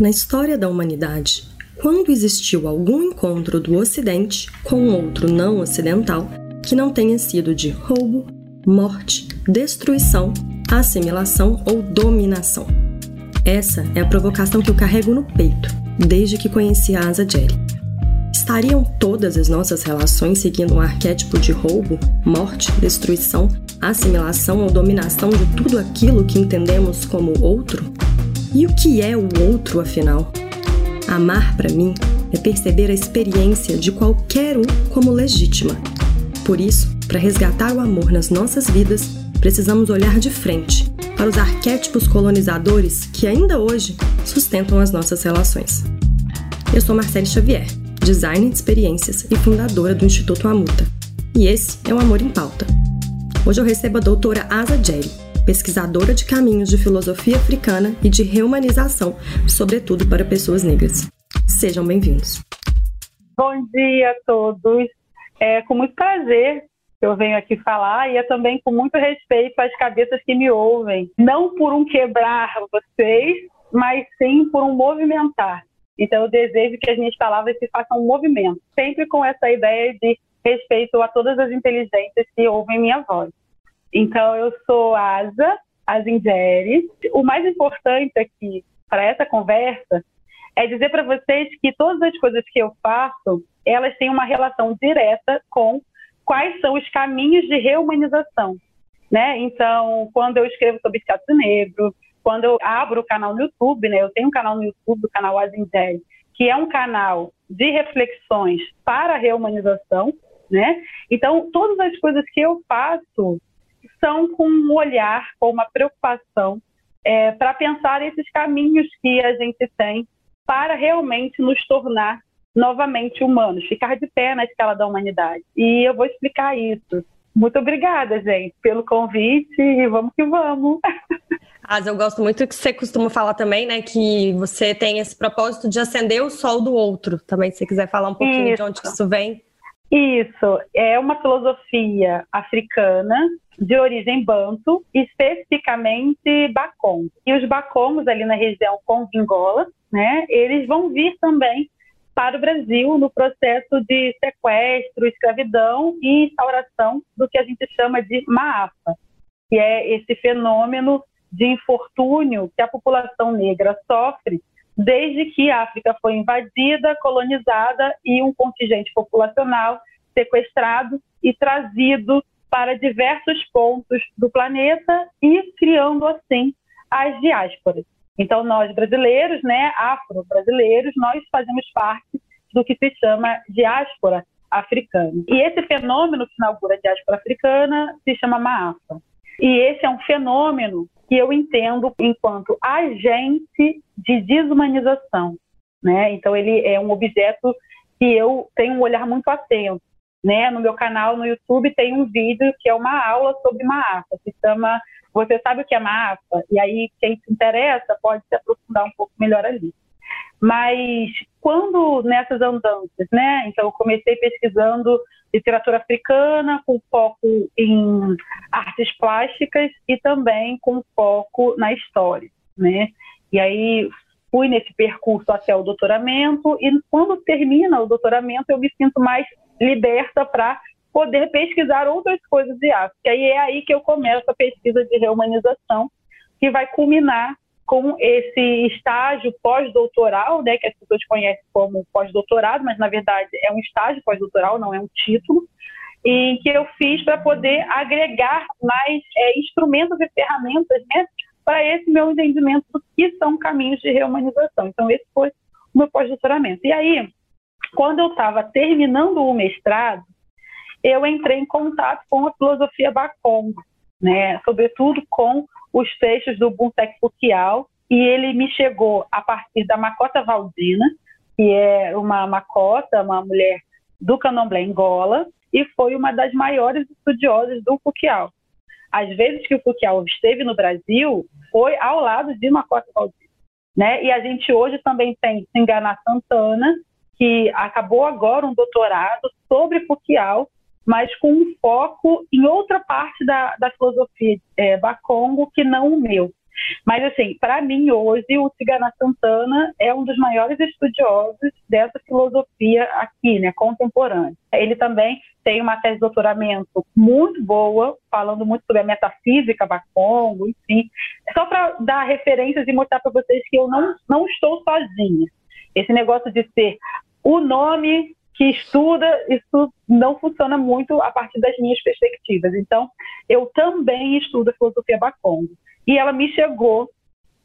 Na história da humanidade, quando existiu algum encontro do Ocidente com outro não ocidental que não tenha sido de roubo, morte, destruição, assimilação ou dominação. Essa é a provocação que eu carrego no peito desde que conheci a Asa Jelly. Estariam todas as nossas relações seguindo um arquétipo de roubo, morte, destruição, assimilação ou dominação de tudo aquilo que entendemos como outro? E o que é o outro, afinal? Amar, para mim, é perceber a experiência de qualquer um como legítima. Por isso, para resgatar o amor nas nossas vidas, precisamos olhar de frente para os arquétipos colonizadores que ainda hoje sustentam as nossas relações. Eu sou Marcele Xavier, designer de experiências e fundadora do Instituto Amuta. E esse é o Amor em Pauta. Hoje eu recebo a doutora Asa Jerry, pesquisadora de caminhos de filosofia africana e de reumanização, sobretudo para pessoas negras. Sejam bem-vindos. Bom dia a todos. É com muito prazer que eu venho aqui falar e é também com muito respeito às cabeças que me ouvem. Não por um quebrar vocês, mas sim por um movimentar. Então, eu desejo que as minhas palavras se façam um movimento, sempre com essa ideia de respeito a todas as inteligências que ouvem minha voz. Então, eu sou Asa, Azingeri. O mais importante aqui para essa conversa é dizer para vocês que todas as coisas que eu faço, elas têm uma relação direta com quais são os caminhos de reumanização. Né? Então, quando eu escrevo sobre teatro negro, quando eu abro o canal no YouTube, né? Eu tenho um canal no YouTube, o canal Azingeri, que é um canal de reflexões para a reumanização, né? Então, todas as coisas que eu faço, são com um olhar, com uma preocupação é, para pensar esses caminhos que a gente tem para realmente nos tornar novamente humanos, ficar de pé na escala da humanidade. E eu vou explicar isso. Muito obrigada, gente, pelo convite e vamos que vamos. Asa, eu gosto muito que você costuma falar também, né, que você tem esse propósito de acender o sol do outro. Também, se você quiser falar um pouquinho isso. de onde isso vem. Isso, é uma filosofia africana de origem banto, especificamente Bakongo. E os Bakongos ali na região Congo-Angola, né, eles vão vir também para o Brasil no processo de sequestro, escravidão e instauração do que a gente chama de maafa, que é esse fenômeno de infortúnio que a população negra sofre desde que a África foi invadida, colonizada e um contingente populacional sequestrado e trazido para diversos pontos do planeta e criando assim as diásporas. Então nós brasileiros, né, afro-brasileiros, nós fazemos parte do que se chama diáspora africana. E esse fenômeno que inaugura a diáspora africana se chama Maafa. E esse é um fenômeno que eu entendo enquanto agente de desumanização, né? Então ele é um objeto que eu tenho um olhar muito atento né? No meu canal no YouTube tem um vídeo que é uma aula sobre maafa, que chama Você sabe o que é maafa? E aí quem se interessa pode se aprofundar um pouco melhor ali. Mas quando nessas andanças, né? Então eu comecei pesquisando literatura africana com foco em artes plásticas e também com foco na história, né? E aí fui nesse percurso até o doutoramento e quando termina o doutoramento eu me sinto mais liberta para poder pesquisar outras coisas de África. E é aí que eu começo a pesquisa de reumanização, que vai culminar com esse estágio pós-doutoral, né, que as pessoas conhecem como pós-doutorado, mas na verdade é um estágio pós-doutoral, não é um título, em que eu fiz para poder agregar mais é, instrumentos e ferramentas né, para esse meu entendimento do que são caminhos de reumanização. Então, esse foi o meu pós-doutoramento. E aí, quando eu estava terminando o mestrado, eu entrei em contato com a filosofia Bakongo, né, sobretudo com os textos do Buntek Fukial, e ele me chegou a partir da Macota Valdina, que é uma macota, uma mulher do candomblé Angola, e foi uma das maiores estudiosas do Fukial. Às vezes que o Fukial esteve no Brasil, foi ao lado de Macota Valdina. Né? E a gente hoje também tem Singana Santana, que acabou agora um doutorado sobre Foucault, mas com um foco em outra parte da, da filosofia é, Bakongo que não o meu. Mas, assim, para mim, hoje, o Tigana Santana é um dos maiores estudiosos dessa filosofia aqui, né, contemporânea. Ele também tem uma tese de doutoramento muito boa, falando muito sobre a metafísica Bacongo, enfim. Só para dar referências e mostrar para vocês que eu não, não estou sozinha. Esse negócio de ser o nome que estuda, isso não funciona muito a partir das minhas perspectivas. Então, eu também estudo a filosofia Bacongo. E ela me chegou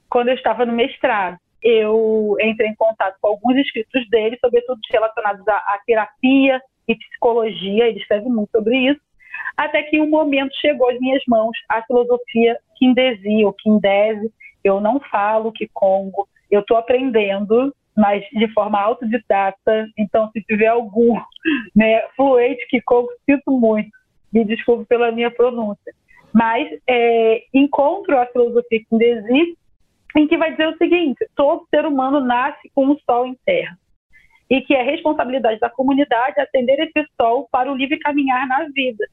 quando eu estava no mestrado. Eu entrei em contato com alguns escritos dele, sobretudo relacionados à, à terapia e psicologia, ele escreve muito sobre isso, até que um momento chegou às minhas mãos a filosofia Kindesi ou Kindese. Eu não falo que Congo, eu estou aprendendo, mas de forma autodidata. Então, se tiver algum né, fluente que Congo, sinto muito. Me desculpe pela minha pronúncia. Mas é, encontro a filosofia Kindesi, em que vai dizer o seguinte: todo ser humano nasce com um sol em terra e que é responsabilidade da comunidade atender esse sol para o livre caminhar na vida.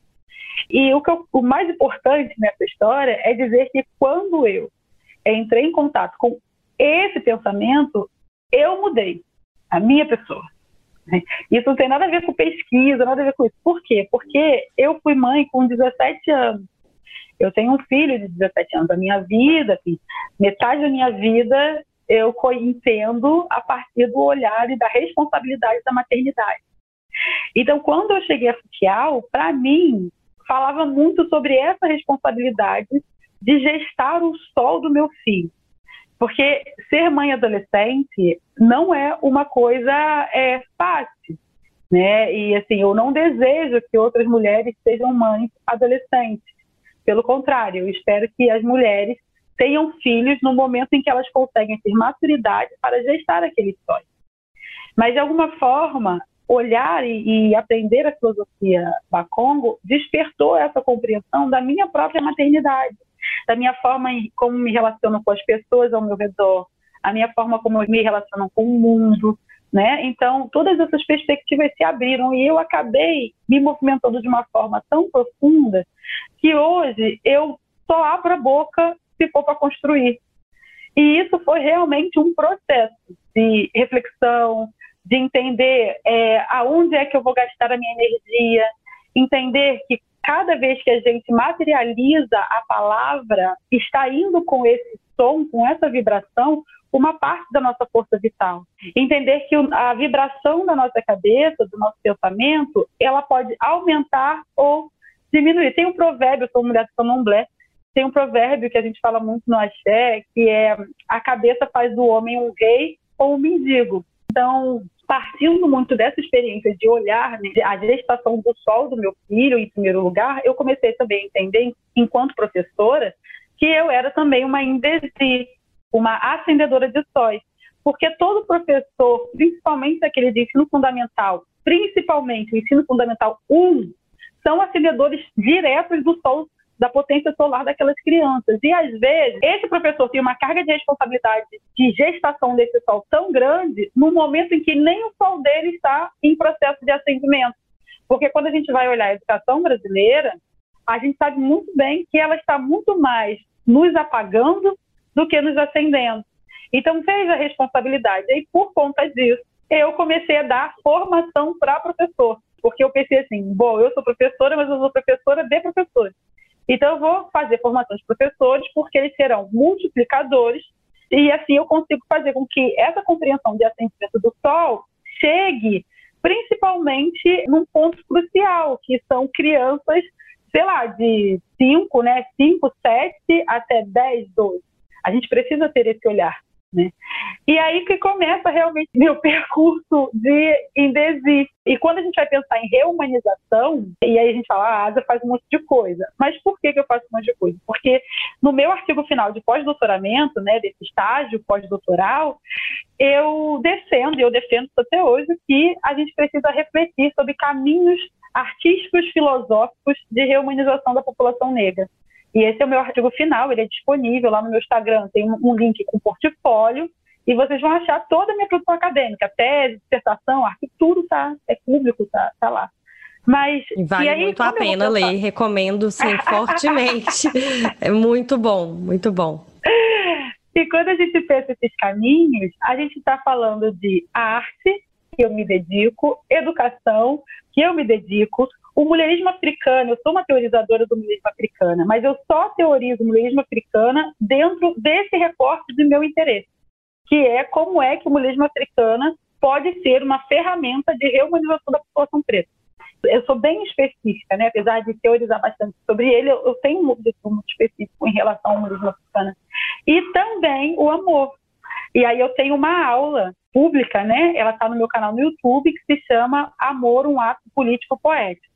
E o, eu, o mais importante nessa história é dizer que quando eu entrei em contato com esse pensamento, eu mudei a minha pessoa. Isso não tem nada a ver com pesquisa, nada a ver com isso. Por quê? Porque eu fui mãe com 17 anos. Eu tenho um filho de 17 anos. A minha vida, assim, metade da minha vida eu entendo a partir do olhar e da responsabilidade da maternidade. Então, quando eu cheguei a Futial, para mim, falava muito sobre essa responsabilidade de gestar o sol do meu filho. Porque ser mãe adolescente não é uma coisa é, fácil. Né? E assim, eu não desejo que outras mulheres sejam mães adolescentes. Pelo contrário, eu espero que as mulheres tenham filhos no momento em que elas conseguem ter maturidade para gestar aquele sonho. Mas, de alguma forma, olhar e, e aprender a filosofia Bakongo despertou essa compreensão da minha própria maternidade, da minha forma como me relaciono com as pessoas ao meu redor, a minha forma como eu me relaciono com o mundo, né? Então, todas essas perspectivas se abriram e eu acabei me movimentando de uma forma tão profunda que hoje eu só abro a boca se for para construir. E isso foi realmente um processo de reflexão, de entender é, aonde é que eu vou gastar a minha energia, entender que cada vez que a gente materializa a palavra, está indo com esse som, com essa vibração, uma parte da nossa força vital. Entender que a vibração da nossa cabeça, do nosso pensamento, ela pode aumentar ou diminuir. Tem um provérbio, eu sou mulher de Candomblé, tem um provérbio que a gente fala muito no axé, que é a cabeça faz do homem um rei ou um mendigo. Então, partindo muito dessa experiência de olhar né, a gestação do sol do meu filho em primeiro lugar, eu comecei também a entender, enquanto professora, que eu era também uma indesi, uma acendedora de sóis. Porque todo professor, principalmente aquele de ensino fundamental, principalmente o ensino fundamental 1, são acendedores diretos do sol da potência solar daquelas crianças. E às vezes, esse professor tem uma carga de responsabilidade de gestação desse sol tão grande no momento em que nem o sol dele está em processo de acendimento. Porque quando a gente vai olhar a educação brasileira, a gente sabe muito bem que ela está muito mais nos apagando do que nos acendendo. Então, veja a responsabilidade. E por conta disso, eu comecei a dar formação para professor. Porque eu pensei assim, bom, eu sou professora, mas eu sou professora de professores. Então, eu vou fazer formação de professores, porque eles serão multiplicadores, e assim eu consigo fazer com que essa compreensão de ascendimento do Sol chegue principalmente num ponto crucial, que são crianças, sei lá, de 5, né, 5, 7 até 10, 12. A gente precisa ter esse olhar. Né? E aí que começa realmente meu percurso de indesi. E quando a gente vai pensar em reumanização, e aí a gente fala, ah, a Asa faz um monte de coisa. Mas por que, que eu faço um monte de coisa? Porque no meu artigo final de pós-doutoramento, né, desse estágio pós-doutoral, eu defendo, e eu defendo até hoje, que a gente precisa refletir sobre caminhos artísticos filosóficos de reumanização da população negra. E esse é o meu artigo final, ele é disponível lá no meu Instagram, tem um link com portfólio, e vocês vão achar toda a minha produção acadêmica, tese, dissertação, artigo, tudo tá, é público, tá, tá lá. Mas vale aí, muito a pena ler, recomendo sim fortemente. é muito bom, muito bom. E quando a gente pensa esses caminhos, a gente está falando de arte, que eu me dedico, educação, que eu me dedico, o mulherismo africano, eu sou uma teorizadora do mulherismo africano, mas eu só teorizo o mulherismo africano dentro desse recorte do meu interesse, que é como é que o mulherismo africano pode ser uma ferramenta de reumanização da população preta. Eu sou bem específica, né? apesar de teorizar bastante sobre ele, eu, tenho um objetivo muito específico em relação ao mulherismo africano. E também o amor. E aí eu tenho uma aula pública, né? Ela está no meu canal no YouTube, que se chama Amor, um ato político poético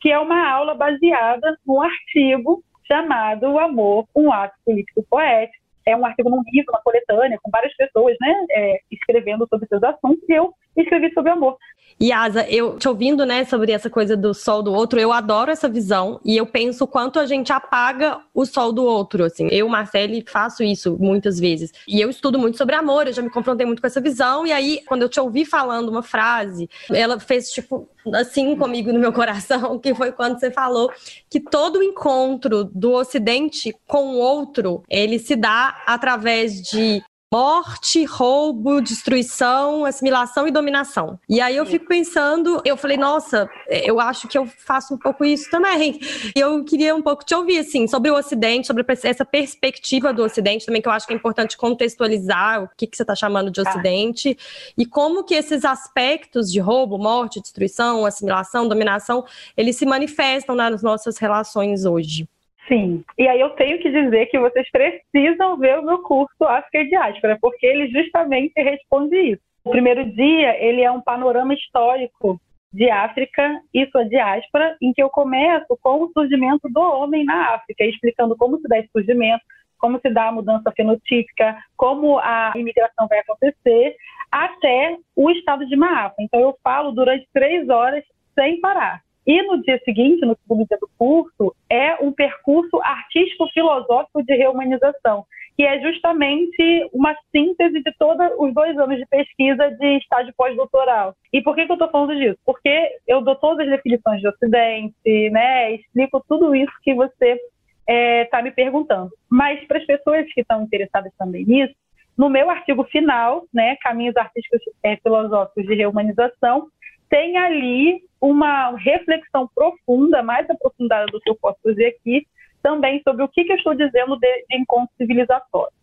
que é uma aula baseada num artigo chamado O Amor, um ato político poético. É um artigo num livro, uma coletânea, com várias pessoas né, é, escrevendo sobre seus assuntos, e eu escrevi sobre amor. E Asa, eu te ouvindo, né, sobre essa coisa do sol do outro, eu adoro essa visão e eu penso quanto a gente apaga o sol do outro, assim. Eu, Marcele, faço isso muitas vezes. E eu estudo muito sobre amor, eu já me confrontei muito com essa visão e aí quando eu te ouvi falando uma frase, ela fez tipo assim comigo no meu coração, que foi quando você falou que todo encontro do ocidente com o outro, ele se dá através de morte, roubo, destruição, assimilação e dominação. E aí eu fico pensando, eu falei, nossa, eu acho que eu faço um pouco isso também. E eu queria um pouco te ouvir, assim, sobre o Ocidente, sobre essa perspectiva do Ocidente também, que eu acho que é importante contextualizar o que, que você está chamando de tá. Ocidente ah. e como que esses aspectos de roubo, morte, destruição, assimilação, dominação, eles se manifestam nas nossas relações hoje. Sim. E aí eu tenho que dizer que vocês precisam ver o meu curso África Diáspora, porque ele justamente responde isso. O primeiro dia, ele é um panorama histórico de África e sua diáspora, em que eu começo com o surgimento do homem na África, explicando como se dá esse surgimento, como se dá a mudança fenotípica, como a imigração vai acontecer, até o estado de Maapa. Então eu falo durante três horas sem parar. E no dia seguinte, no segundo dia do curso, é um percurso artístico-filosófico de reumanização, que é justamente uma síntese de todos os dois anos de pesquisa de estágio pós-doutoral. E por que, que eu estou falando disso? Porque eu dou todas as definições de Ocidente, né? explico tudo isso que você está é, tá me perguntando. Mas para as pessoas que estão interessadas também nisso, no meu artigo final, né, Caminhos Artísticos é, Filosóficos de Reumanização, tem ali uma reflexão profunda, mais aprofundada do que eu posso fazer aqui, também sobre o que, que eu estou dizendo de, de encontro civilizatório.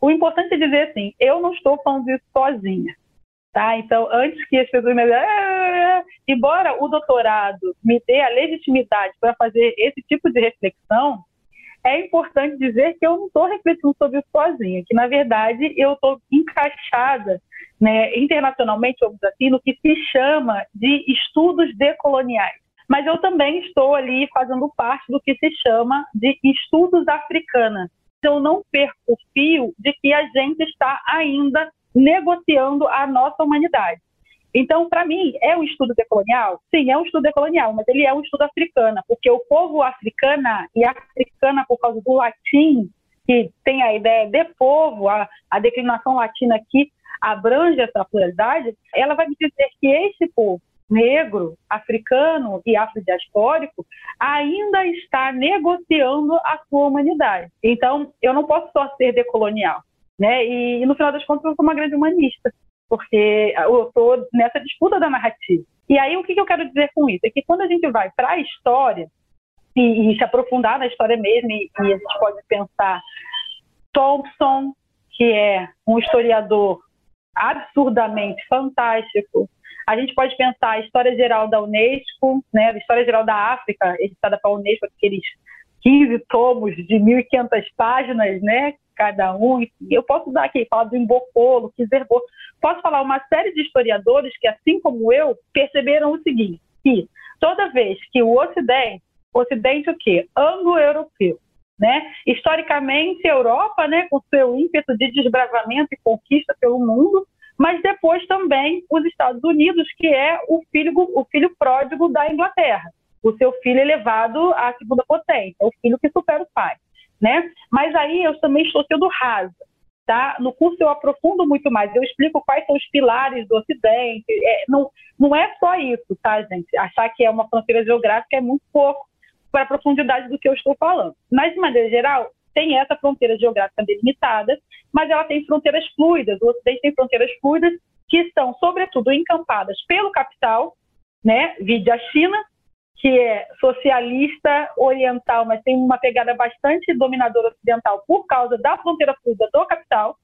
O importante é dizer assim, eu não estou falando isso sozinha. Tá? Então, antes que as pessoas me ah, embora o doutorado me dê a legitimidade para fazer esse tipo de reflexão, é importante dizer que eu não estou refletindo sobre isso sozinha, que na verdade eu estou encaixada né, internacionalmente, vamos dizer assim, no que se chama de estudos decoloniais. Mas eu também estou ali fazendo parte do que se chama de estudos africana. Eu não perco o fio de que a gente está ainda negociando a nossa humanidade. Então, para mim, é um estudo decolonial? Sim, é um estudo decolonial, mas ele é um estudo africano, porque o povo africana e africana por causa do latim, que tem a ideia de povo, a, a declinação latina aqui abrange essa pluralidade, ela vai me dizer que esse povo negro, africano e afrodiaspórico ainda está negociando a sua humanidade. Então, eu não posso só ser decolonial. Né? E, e no final das contas, eu sou uma grande humanista porque eu estou nessa disputa da narrativa. E aí, o que, eu quero dizer com isso? É que quando a gente vai para a história, e, e, se aprofundar na história mesmo, e, e a gente pode pensar Thompson, que é um historiador absurdamente fantástico. A gente pode pensar a história geral da Unesco, né, a história geral da África, editada pela Unesco, aqueles 15 tomos de 1.500 páginas, né, cada um. Eu posso dar aqui, falar do Embocolo, Kizerbo. Posso falar uma série de historiadores que, assim como eu, perceberam o seguinte, que toda vez que o Ocidente, Ocidente o quê? Anglo-europeu, né? Historicamente, a Europa, né, com seu ímpeto de desbravamento e conquista pelo mundo, mas depois também os Estados Unidos, que é o filho, o filho pródigo da Inglaterra, o seu filho elevado à segunda potência, o filho que supera o pai né? Mas aí eu também estou sendo rasa. Tá? No curso eu aprofundo muito mais, eu explico quais são os pilares do Ocidente. É, não, não é só isso, tá, gente? Achar que é uma fronteira geográfica é muito pouco para a profundidade do que eu estou falando. Mas, de maneira geral, tem essa fronteira geográfica delimitada, mas ela tem fronteiras fluidas. O Ocidente tem fronteiras fluidas que estão, sobretudo, encampadas pelo capital, né, vide a China, que é socialista oriental, mas tem uma pegada bastante dominadora ocidental por causa da fronteira fluida do capital,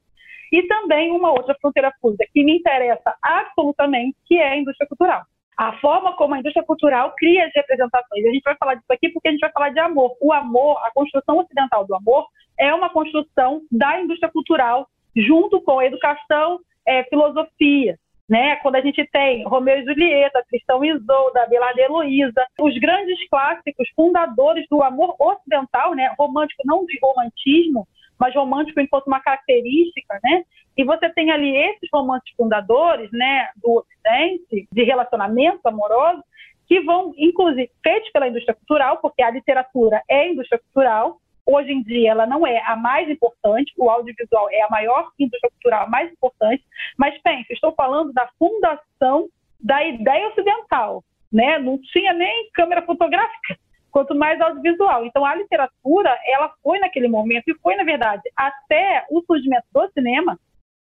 e também uma outra fronteira fluida que me interessa absolutamente, que é a indústria cultural. A forma como a indústria cultural cria as representações. A gente vai falar disso aqui porque a gente vai falar de amor. O amor, a construção ocidental do amor, é uma construção da indústria cultural junto com a educação, é, filosofia. Né? Quando a gente tem Romeu e Julieta, Cristão e Isolda, Abelardo e Heloísa, os grandes clássicos fundadores do amor ocidental, né? romântico não de romantismo, mas romântico enquanto uma característica, né? E você tem ali esses romances fundadores, né, do Ocidente, de relacionamentos amorosos, que vão, inclusive, feitos pela indústria cultural, porque a literatura é indústria cultural. Hoje em dia, ela não é a mais importante, o audiovisual é a maior indústria cultural mais importante. Mas pense, estou falando da fundação da ideia ocidental, né? Não tinha nem câmera fotográfica quanto mais audiovisual. Então, a literatura, ela foi naquele momento, e foi, na verdade, até o surgimento do cinema,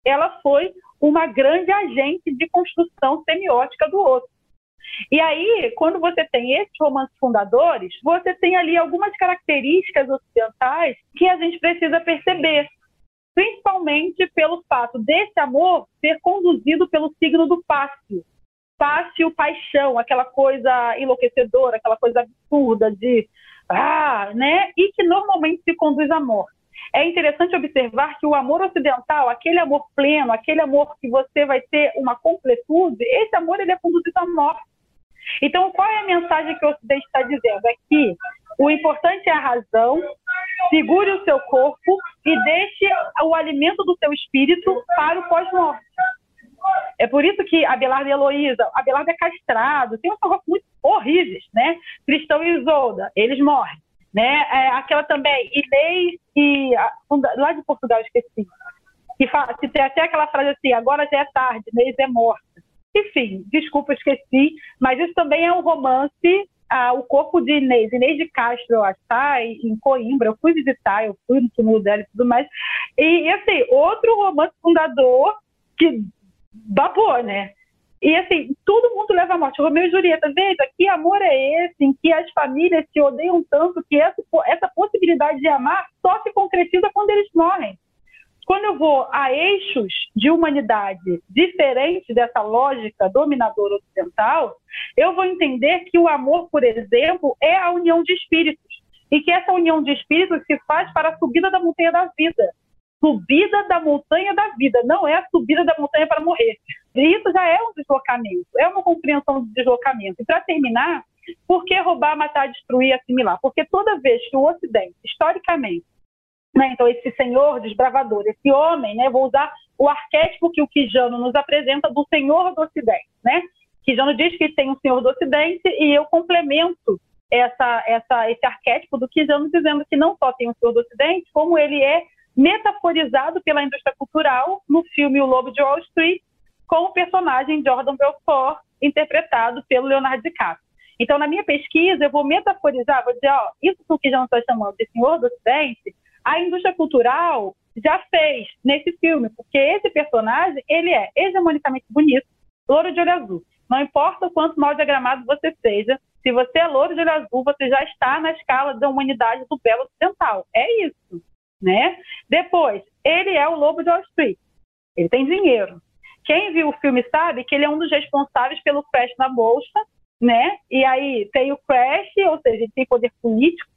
ela foi uma grande agente de construção semiótica do outro. E aí, quando você tem esses romances fundadores, você tem ali algumas características ocidentais que a gente precisa perceber, principalmente pelo fato desse amor ser conduzido pelo signo do pássio fácil paixão, aquela coisa enlouquecedora, aquela coisa absurda de ah, né? E que normalmente se conduz à morte. É interessante observar que o amor ocidental, aquele amor pleno, aquele amor que você vai ter uma completude, esse amor ele é conduzido à morte. Então, qual é a mensagem que o Ocidente está dizendo? É que o importante é a razão, segure o seu corpo e deixe o alimento do seu espírito para o pós-morte. É por isso que Abelardo e Heloísa, Abelardo é castrado, tem uns horrores muito horríveis, né? Cristão e Isolda, eles morrem. Né? É, aquela também, Inês e. Lá de Portugal, esqueci. Que, fala, tem até aquela frase assim: agora já é tarde, Inês é morta. Enfim, desculpa, esqueci, mas isso também é um romance. Ah, o corpo de Inês, Inês de Castro, eu acho, tá? Em Coimbra, eu fui visitar, eu fui no túmulo dela e tudo mais. E, e assim, outro romance fundador que babou, né? E assim, todo mundo leva a morte. Romeu e Julieta, veja, que amor é esse em que as famílias se odeiam tanto que essa, essa possibilidade de amar só se concretiza quando eles morrem. Quando eu vou a eixos de humanidade diferentes dessa lógica dominadora ocidental, eu vou entender que o amor, por exemplo, é a união de espíritos. E que essa união de espíritos se faz para a subida da montanha da vida subida da montanha da vida, não é a subida da montanha para morrer. Isso já é um deslocamento, é uma compreensão de deslocamento. E para terminar, por que roubar, matar, destruir, assimilar? Porque toda vez que o Ocidente, historicamente, né, então esse senhor desbravador, esse homem, né, vou usar o arquétipo que o Quijano nos apresenta do senhor do Ocidente, né? Quijano diz que tem um senhor do Ocidente e eu complemento essa, essa, esse arquétipo do Quijano dizendo que não só tem um senhor do Ocidente, como ele é metaforizado pela indústria cultural no filme O Lobo de Wall Street, com o personagem Jordan Belfort, interpretado pelo Leonardo DiCaprio. Então, na minha pesquisa, eu vou metaforizar, vou dizer, ó, isso que já está chamando de Senhor do Ocidente, a indústria cultural já fez nesse filme, porque esse personagem, ele é hegemonicamente bonito, louro de olho azul. Não importa o quanto mal diagramado você seja, se você é louro de olho azul, você já está na escala da humanidade do belo ocidental. É isso né? Depois, ele é o lobo de Wall Street. Ele tem dinheiro. Quem viu o filme sabe que ele é um dos responsáveis pelo crash na bolsa, né? E aí tem o crash, ou seja, ele tem poder político,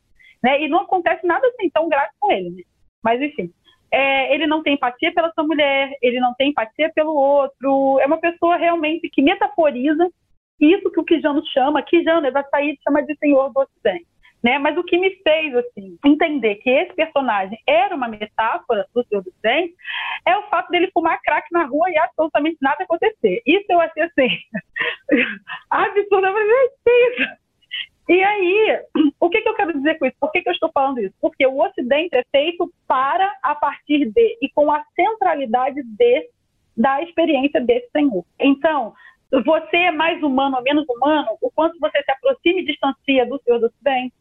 né? E não acontece nada assim tão grave com ele, né? Mas enfim, é, ele não tem empatia pela sua mulher, ele não tem empatia pelo outro. É uma pessoa realmente que metaforiza isso que o Kijano chama, Kijano, ele vai sair chama de senhor do Ocidente. Né? Mas o que me fez assim, entender que esse personagem era uma metáfora do seu docente é o fato dele fumar crack na rua e absolutamente nada acontecer. Isso eu achei assim, absurdamente isso. E aí, o que, que, eu quero dizer com isso? Por que, que eu estou falando isso? Porque o Ocidente é feito para, a partir de, e com a centralidade de, da experiência desse Senhor. Então, você é mais humano ou menos humano, o quanto você se aproxima e distancia do Senhor do Ocidente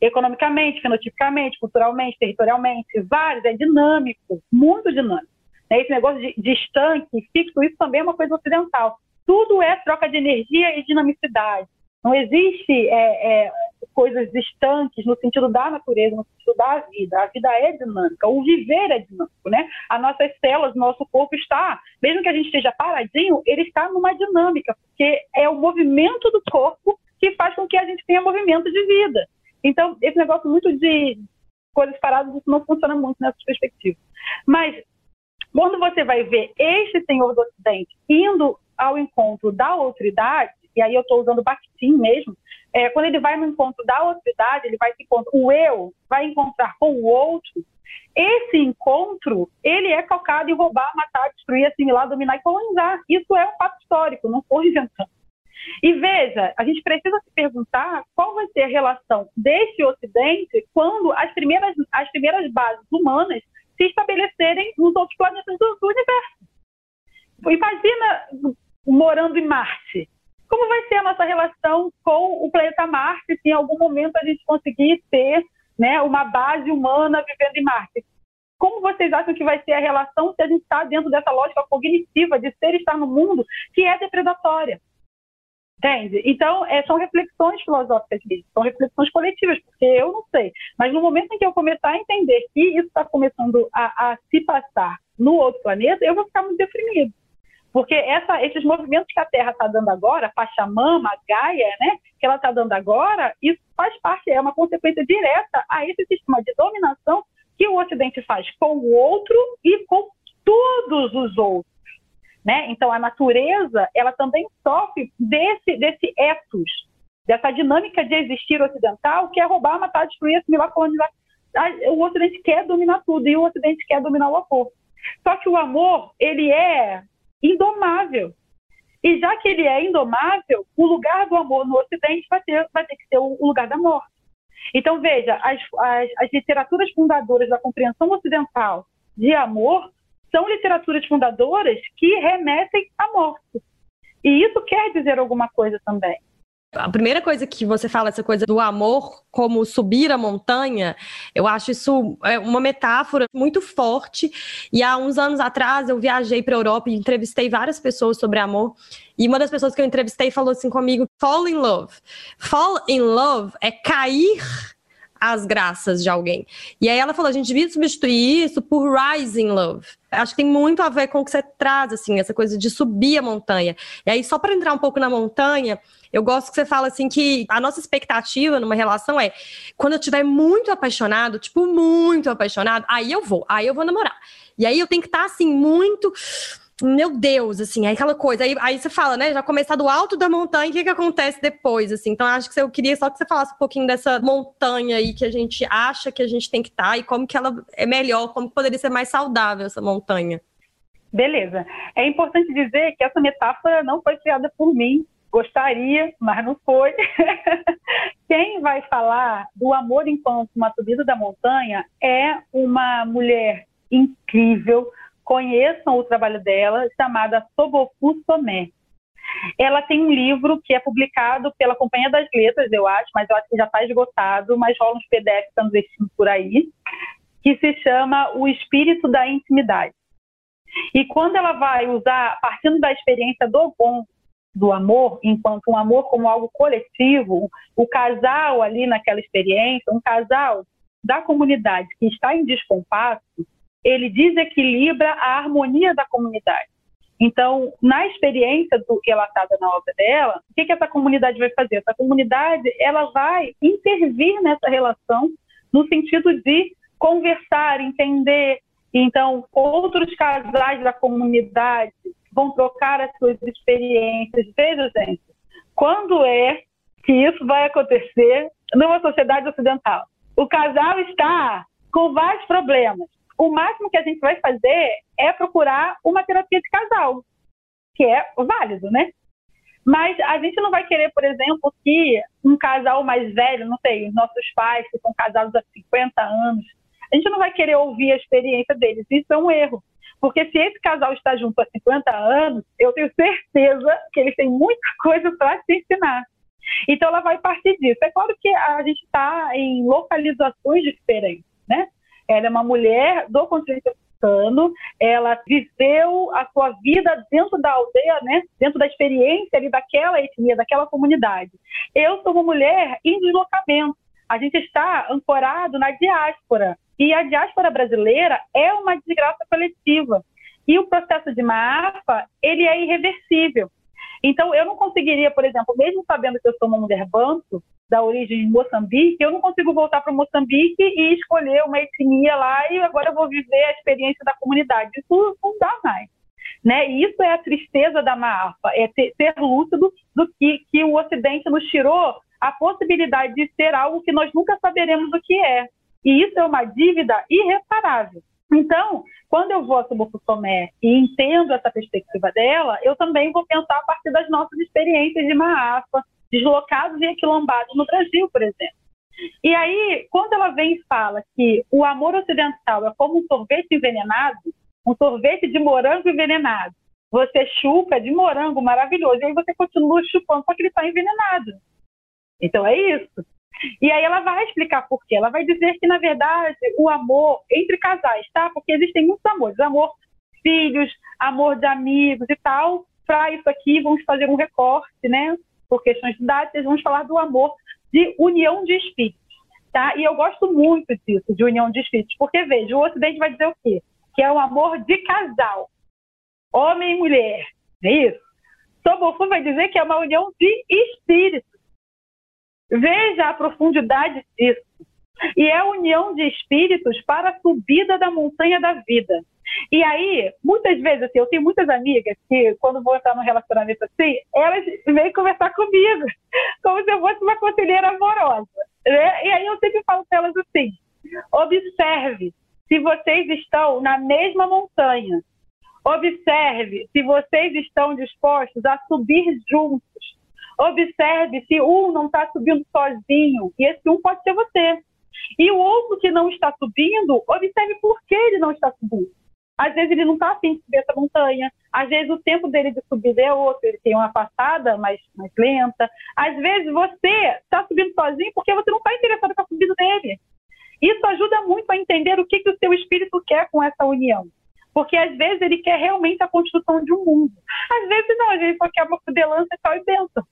economicamente, fenotipicamente, culturalmente, territorialmente, vários, é dinâmico, muito dinâmico. Né? Esse negócio de, de estanque, fixo, isso também é uma coisa ocidental. Tudo é troca de energia e dinamicidade. Não existe é, é, coisas estanques no sentido da natureza, no sentido da vida. A vida é dinâmica, o viver é dinâmico, né? As nossas células, nosso corpo está, mesmo que a gente esteja paradinho, ele está numa dinâmica, porque é o movimento do corpo que faz com que a gente tenha movimento de vida. Então, esse negócio muito de coisas paradas, isso não funciona muito nessa perspectiva. Mas, quando você vai ver este senhor do Ocidente indo ao encontro da autoridade, e aí eu estou usando Bakhtin mesmo, é, quando ele vai no encontro da autoridade, ele vai se encontrar, o eu vai encontrar com o outro, esse encontro, ele é calcado em roubar, matar, destruir, assimilar, dominar e colonizar. Isso é um fato histórico, não estou inventando. E veja, a gente precisa se perguntar qual vai ser a relação desse Ocidente quando as primeiras, as primeiras bases humanas se estabelecerem nos outros planetas do, do universo. Imagina morando em Marte. Como vai ser a nossa relação com o planeta Marte se em algum momento a gente conseguir ter né, uma base humana vivendo em Marte? Como vocês acham que vai ser a relação se a gente está dentro dessa lógica cognitiva de ser estar no mundo que é depredatória? Entende? Então, é, são reflexões filosóficas mesmo, são reflexões coletivas, porque eu não sei. Mas no momento em que eu começar a entender que isso está começando a, a, se passar no outro planeta, eu vou ficar muito deprimido. Porque essa, esses movimentos que a Terra está dando agora, Pachamama, Gaia, né, que ela está dando agora, isso faz parte, é uma consequência direta a esse sistema de dominação que o Ocidente faz com o outro e com todos os outros. Né? Então, a natureza ela também sofre desse, desse ethos, dessa dinâmica de existir ocidental, que é roubar, matar, destruir, assimilar, colonizar. O Ocidente quer dominar tudo e o Ocidente quer dominar o amor. Só que o amor, ele é indomável. E já que ele é indomável, o lugar do amor no Ocidente vai ter, vai ter que ser o lugar da morte. Então, veja, as, as, as literaturas fundadoras da compreensão ocidental de amor são literaturas fundadoras que remetem à morte. E isso quer dizer alguma coisa também. A primeira coisa que você fala, essa coisa do amor como subir a montanha, eu acho isso é uma metáfora muito forte. E há uns anos atrás eu viajei para a Europa e entrevistei várias pessoas sobre amor. E uma das pessoas que eu entrevistei falou assim comigo: fall in love. Fall in love é cair as graças de alguém. E aí ela falou, a gente devia substituir isso por rising love. Acho que tem muito a ver com o que você traz, assim, essa coisa de subir a montanha. E aí, só para entrar um pouco na montanha, eu gosto que você fala assim que a nossa expectativa numa relação é quando eu estiver muito apaixonado, tipo, muito apaixonado, aí eu vou, aí eu vou namorar. E aí eu tenho que estar assim, muito meu Deus, assim, aí aquela coisa. Aí, aí você fala, né? Já começar do alto da montanha, o que, que acontece depois, assim? Então, acho que eu queria só que você falasse um pouquinho dessa montanha aí que a gente acha que a gente tem que estar tá, e como que ela é melhor, como poderia ser mais saudável essa montanha. Beleza. É importante dizer que essa metáfora não foi criada por mim. Gostaria, mas não foi. Quem vai falar do amor enquanto uma subida da montanha é uma mulher incrível, conheçam o trabalho dela, chamada Sobofu Somé. Ela tem um livro que é publicado pela Companhia das Letras, eu acho, mas eu acho que já está esgotado, mas rola uns PDFs clandestinos por aí, que se chama O Espírito da Intimidade. E quando ela vai usar, partindo da experiência do bom, do amor, enquanto um amor como algo coletivo, o casal ali naquela experiência, um casal da comunidade que está em descompasso, ele desequilibra a harmonia da comunidade. Então, na experiência do relatada na obra dela, o que, que essa comunidade vai fazer? Essa comunidade ela vai intervir nessa relação no sentido de conversar, entender. Então, outros casais da comunidade vão trocar as suas experiências. Veja, gente, quando é que isso vai acontecer numa sociedade ocidental? O casal está com vários problemas o máximo que a gente vai fazer é procurar uma terapia de casal, que é válido, né? Mas a gente não vai querer, por exemplo, que um casal mais velho, não sei, os nossos pais que são casados há 50 anos, a gente não vai querer ouvir a experiência deles. Isso é um erro. Porque se esse casal está junto há 50 anos, eu tenho certeza que eles têm muita coisa para te ensinar. Então ela vai partir disso. É claro que a gente está em localizações diferentes, né? Ela é uma mulher do continente africano, ela viveu a sua vida dentro da aldeia, né? Dentro da experiência ali daquela etnia, daquela comunidade. Eu sou uma mulher em deslocamento. A gente está ancorado na diáspora. E a diáspora brasileira é uma desgraça coletiva. E o processo de Maafa, ele é irreversível. Então, eu não conseguiria, por exemplo, mesmo sabendo que eu sou uma mulher banto, da origem de Moçambique, eu não consigo voltar para Moçambique e escolher uma etnia lá e agora eu vou viver a experiência da comunidade. Isso não dá mais. Né? E isso é a tristeza da Maafa, é ter, ter lúcido do que, que o Ocidente nos tirou a possibilidade de ser algo que nós nunca saberemos o que é. E isso é uma dívida irreparável. Então, quando eu vou a Subufu Tomé e entendo essa perspectiva dela, eu também vou pensar a partir das nossas experiências de Maafa, deslocados e aquilombados no Brasil, por exemplo. E aí, quando ela vem e fala que o amor ocidental é como um sorvete envenenado, um sorvete de morango envenenado, você chupa de morango maravilhoso, e aí você continua chupando porque ele está envenenado. Então é isso. E aí ela vai explicar por quê. Ela vai dizer que, na verdade, o amor entre casais, tá? Porque existem muitos amores. Amor filhos, amor de amigos e tal. Para isso aqui, vamos fazer um recorte, né? Por questões didáticas, vamos falar do amor de união de espíritos, tá? E eu gosto muito disso, de união de espíritos. Porque, veja, o Ocidente vai dizer o quê? Que é o amor de casal. Homem e mulher, é isso? Sobofu vai dizer que é uma união de espíritos. Veja a profundidade disso. E é a união de espíritos para a subida da montanha da vida. E aí, muitas vezes, assim, eu tenho muitas amigas que, quando vou entrar num relacionamento assim, elas vêm conversar comigo, como se eu fosse uma conselheira amorosa. Né? E aí eu sempre falo para elas assim: observe se vocês estão na mesma montanha. Observe se vocês estão dispostos a subir juntos. Observe se um não está subindo sozinho, e esse um pode ser você. E o outro que não está subindo, observe por que ele não está subindo. Às vezes ele não está afim de subir essa montanha, às vezes o tempo dele de subir é outro, ele tem uma passada mais, mais lenta. Às vezes você está subindo sozinho porque você não está interessado com a subida dele. Isso ajuda muito a entender o que, que o seu espírito quer com essa união. Porque às vezes ele quer realmente a construção de um mundo. Às vezes não, às vezes só quer uma fudelança e tal e bênção.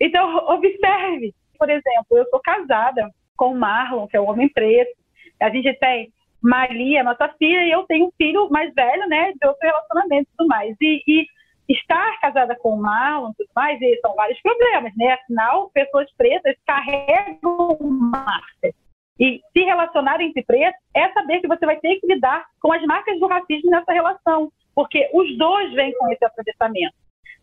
Então, observe. Por exemplo, eu sou casada com o Marlon, que é o homem preto. A gente tem Maria, nossa filha, e eu tenho um filho mais velho, né, de outro relacionamento e tudo mais. E, e estar casada com o Marlon e tudo mais, e são vários problemas, né? Afinal, pessoas pretas carregam marcas. E se relacionar entre pretos é saber que você vai ter que lidar com as marcas do racismo nessa relação, porque os dois vêm com esse atravessamento.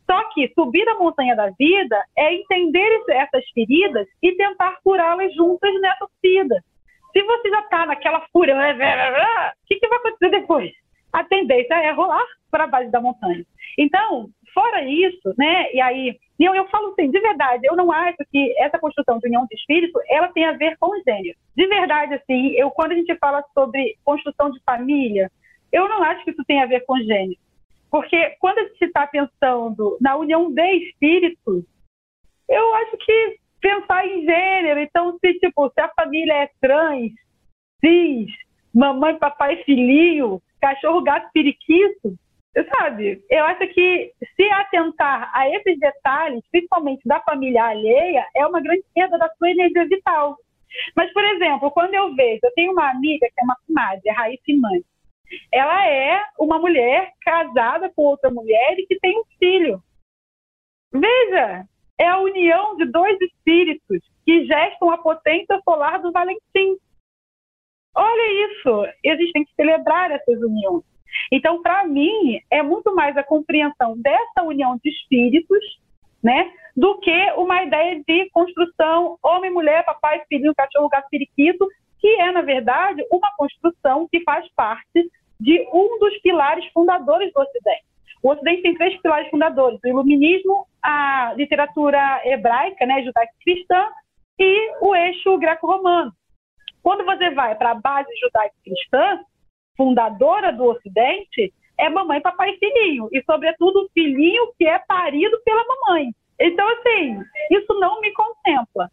Só que subir a montanha da vida é entender essas feridas e tentar curá-las juntas nessa subida. Se você já está naquela fúria, o que, que vai acontecer depois? A tendência é rolar para a base da montanha. Então, fora isso, né? E aí, eu, eu falo assim, de verdade, eu não acho que essa construção de união de espírito, ela tem a ver com gênero. De verdade, assim, eu quando a gente fala sobre construção de família, eu não acho que isso tem a ver com gênero. Porque quando a gente está pensando na união de espíritos, eu acho que pensar em gênero, então se tipo, se a família é trans, cis, mamãe, papai, filhinho, cachorro, gato, periquito, sabe? Eu acho que se atentar a esses detalhes, principalmente da família alheia, é uma grande perda da sua energia vital. Mas, por exemplo, quando eu vejo, eu tenho uma amiga que é uma comadre, Raíssa Mãe ela é uma mulher casada com outra mulher e que tem um filho. Veja, é a união de dois espíritos que gestam a potência solar do Valentim. Olha isso, existem que celebrar essas uniões. Então, para mim, é muito mais a compreensão dessa união de espíritos, né, do que uma ideia de construção homem, mulher, papai, filhinho, cachorro, gato, periquito, que é, na verdade, uma construção que faz parte de um dos pilares fundadores do Ocidente. O Ocidente tem três pilares fundadores: o iluminismo, a literatura hebraica, né, judaico-cristã, e o eixo greco-romano. Quando você vai para a base judaico-cristã, fundadora do Ocidente, é mamãe, papai e filhinho. E, sobretudo, o filhinho que é parido pela mamãe. Então, assim, isso não me contempla.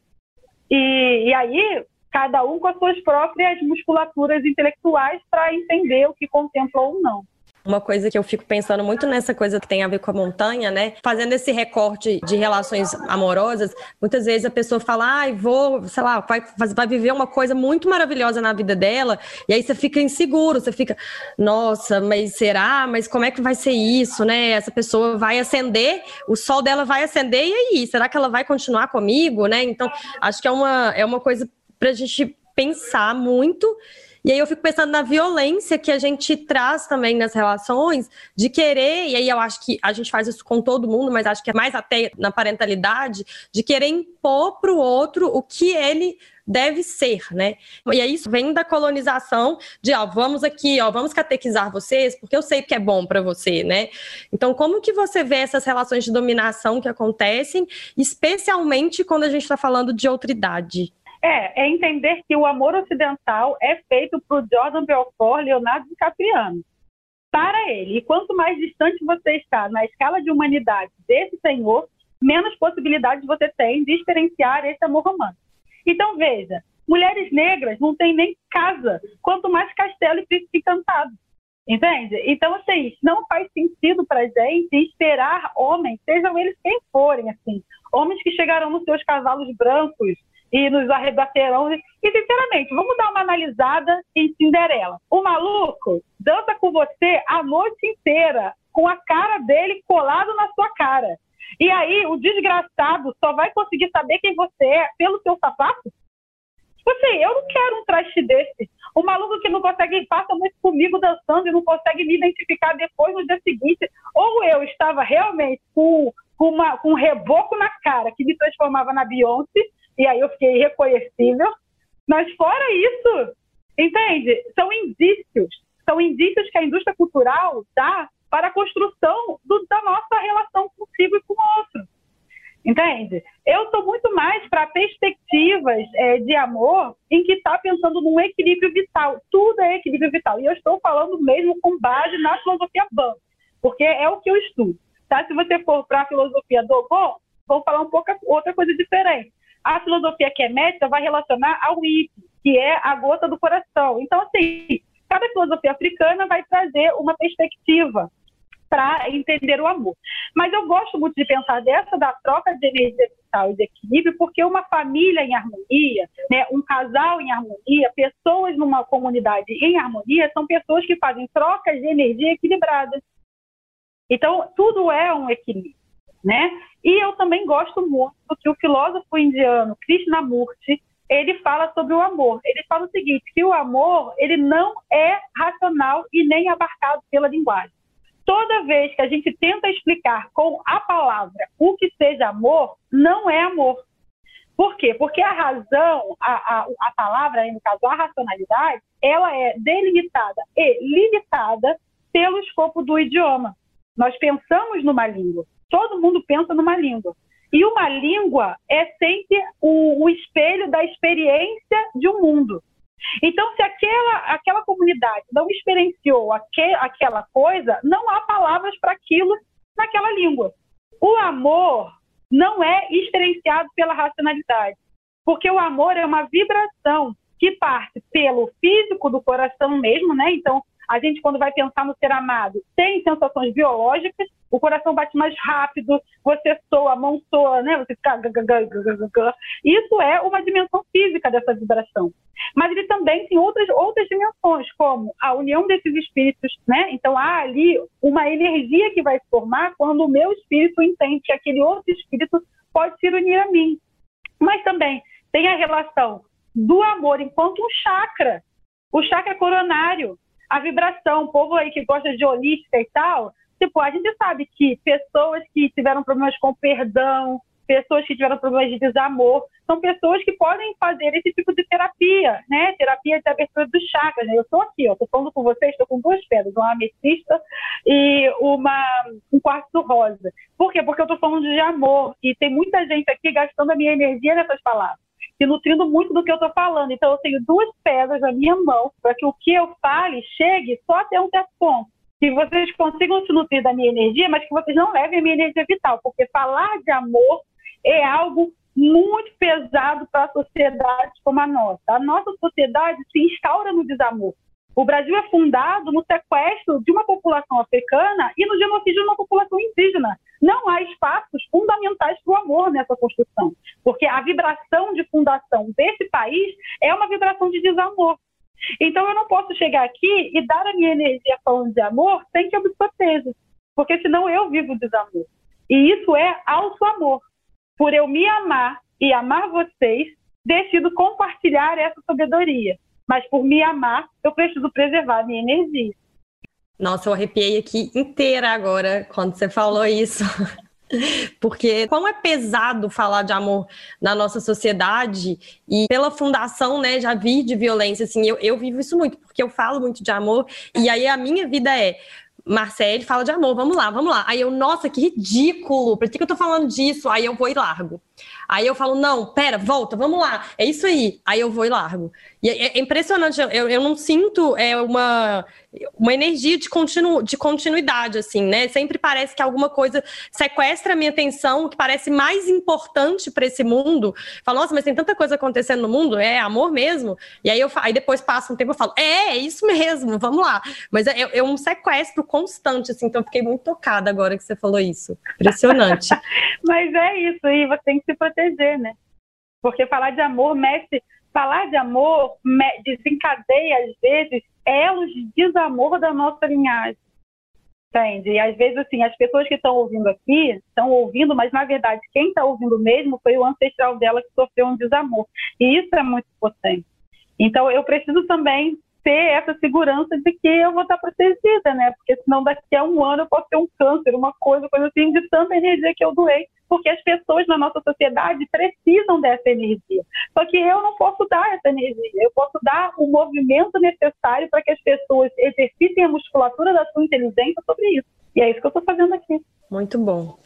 E, e aí, cada um com as suas próprias musculaturas intelectuais para entender o que contempla ou não. Uma coisa que eu fico pensando muito nessa coisa que tem a ver com a montanha, né? Fazendo esse recorte de relações amorosas, muitas vezes a pessoa fala, ai, ah, vou, sei lá, vai, vai viver uma coisa muito maravilhosa na vida dela, e aí você fica inseguro, você fica, nossa, mas será? Mas como é que vai ser isso, né? Essa pessoa vai acender, o sol dela vai acender, e aí? Será que ela vai continuar comigo, né? Então, acho que é uma, é uma coisa pra gente pensar muito e aí eu fico pensando na violência que a gente traz também nas relações, de querer, e aí eu acho que a gente faz isso com todo mundo, mas acho que é mais até na parentalidade, de querer impor para o outro o que ele deve ser, né? E aí isso vem da colonização de, ó, vamos aqui, ó, vamos catequizar vocês, porque eu sei que é bom para você, né? Então, como que você vê essas relações de dominação que acontecem, especialmente quando a gente está falando de outra idade? É, é entender que o amor ocidental é feito por Jordan Belfort, Leonardo DiCaprio. Para ele, e quanto mais distante você está na escala de humanidade desse Senhor, menos possibilidades você tem de experienciar esse amor romântico. Então, veja, mulheres negras não têm nem casa, quanto mais castelo e príncipe encantado. Entende? Então, assim, não faz sentido para gente esperar homens, sejam eles quem forem, assim, homens que chegarão nos seus cavalos brancos, e nos arrebaterão. E, sinceramente, vamos dar uma analisada em Cinderela. O maluco dança com você a noite inteira, com a cara dele colado na sua cara. E aí, o desgraçado só vai conseguir saber quem você é pelo seu sapato? Tipo assim, eu não quero um traste desse. O maluco que não consegue, passa muito comigo dançando e não consegue me identificar depois no dia seguinte. Ou eu estava realmente com, com, uma, com um reboco na cara que me transformava na Beyoncé, e aí eu fiquei irreconhecível. Mas fora isso, entende? São indícios, são indícios que a indústria cultural dá para a construção do, da nossa relação consigo e com o outro. Entende? Eu estou muito mais para perspectivas é, de amor em que está pensando num equilíbrio vital. Tudo é equilíbrio vital. E eu estou falando mesmo com base na filosofia BAM, porque é o que eu estudo. Tá? Se você for para a filosofia do Gon, vou falar um pouco outra coisa diferente. A filosofia que é vai relacionar ao IP, que é a gota do coração. Então, assim, cada filosofia africana vai trazer uma perspectiva para entender o amor. Mas eu gosto muito de pensar dessa da troca de energia vital e de equilíbrio, porque uma família em harmonia, né, um casal em harmonia, pessoas numa comunidade em harmonia, são pessoas que fazem trocas de energia equilibradas. Então, tudo é um equilíbrio né? E eu também gosto muito que o filósofo indiano Krishnamurti ele fala sobre o amor. Ele fala o seguinte, que o amor ele não é racional e nem abarcado pela linguagem. Toda vez que a gente tenta explicar com a palavra o que seja amor, não é amor. Por quê? Porque a razão, a, a, a palavra, no caso a racionalidade, ela é delimitada e limitada pelo escopo do idioma. Nós pensamos numa língua todo mundo pensa numa língua. E uma língua é sempre o, o espelho da experiência de um mundo. Então, se aquela, aquela comunidade não experienciou aque, aquela coisa, não há palavras para aquilo naquela língua. O amor não é experienciado pela racionalidade, porque o amor é uma vibração que parte pelo físico do coração mesmo, né? Então, a gente, quando vai pensar no ser amado, tem sensações biológicas, o coração bate mais rápido, você soa, a mão soa, né? Você fica. Isso é uma dimensão física dessa vibração. Mas ele também tem outras, outras dimensões, como a união desses espíritos, né? Então há ali uma energia que vai se formar quando o meu espírito entende que aquele outro espírito pode se unir a mim. Mas também tem a relação do amor enquanto um chakra, o chakra coronário, a vibração, o povo aí que gosta de holística e tal, tipo, a gente sabe que pessoas que tiveram problemas com perdão, pessoas que tiveram problemas de desamor, são pessoas que podem fazer esse tipo de terapia, né? Terapia de abertura dos chakras. Né? Eu estou aqui, ó, estou falando com vocês, estou com duas pedras, uma ametista e uma, um quartzo rosa. Por quê? Porque eu estou falando de amor e tem muita gente aqui gastando a minha energia nessas palavras se nutrindo muito do que eu estou falando. Então, eu tenho duas pedras na minha mão para que o que eu fale chegue só até um certo ponto. que vocês consigam se nutrir da minha energia, mas que vocês não levem a minha energia vital, porque falar de amor é algo muito pesado para a sociedade como a nossa. A nossa sociedade se instaura no desamor. O Brasil é fundado no sequestro de uma população africana e no genocídio de uma população indígena. Não há espaços fundamentais para o amor nessa construção, porque a vibração de fundação desse país é uma vibração de desamor. Então eu não posso chegar aqui e dar a minha energia falando de amor sem que eu me proteja, porque senão eu vivo desamor. E isso é auto-amor. Por eu me amar e amar vocês, decido compartilhar essa sabedoria. Mas por me amar, eu preciso preservar a minha energia. Nossa, eu arrepiei aqui inteira agora quando você falou isso. Porque como é pesado falar de amor na nossa sociedade e pela fundação, né, já vi de violência, assim, eu, eu vivo isso muito, porque eu falo muito de amor e aí a minha vida é Marcele fala de amor, vamos lá, vamos lá. Aí eu, nossa, que ridículo, por que, que eu tô falando disso? Aí eu vou e largo. Aí eu falo, não, pera, volta, vamos lá, é isso aí. Aí eu vou e largo. E é, é impressionante, eu, eu não sinto é, uma, uma energia de, continu, de continuidade, assim, né? Sempre parece que alguma coisa sequestra a minha atenção, que parece mais importante para esse mundo. Falo, nossa, mas tem tanta coisa acontecendo no mundo, é amor mesmo. E aí, eu, aí depois passa um tempo eu falo, é, é isso mesmo, vamos lá. Mas é, é um sequestro constante, assim, então eu fiquei muito tocada agora que você falou isso. Impressionante. mas é isso, e você tem que se proteger, né? Porque falar de amor mexe falar de amor desencadeia, às vezes, elos de desamor da nossa linhagem. Entende? E às vezes, assim, as pessoas que estão ouvindo aqui estão ouvindo, mas na verdade, quem está ouvindo mesmo foi o ancestral dela que sofreu um desamor. E isso é muito potente. Então, eu preciso também ter essa segurança de que eu vou estar protegida, né? Porque senão daqui a um ano eu posso ter um câncer, uma coisa, coisa assim, de tanta energia que eu doei porque as pessoas na nossa sociedade precisam dessa energia. Só que eu não posso dar essa energia, eu posso dar o movimento necessário para que as pessoas exercitem a musculatura da sua inteligência sobre isso. E é isso que eu estou fazendo aqui. Muito bom.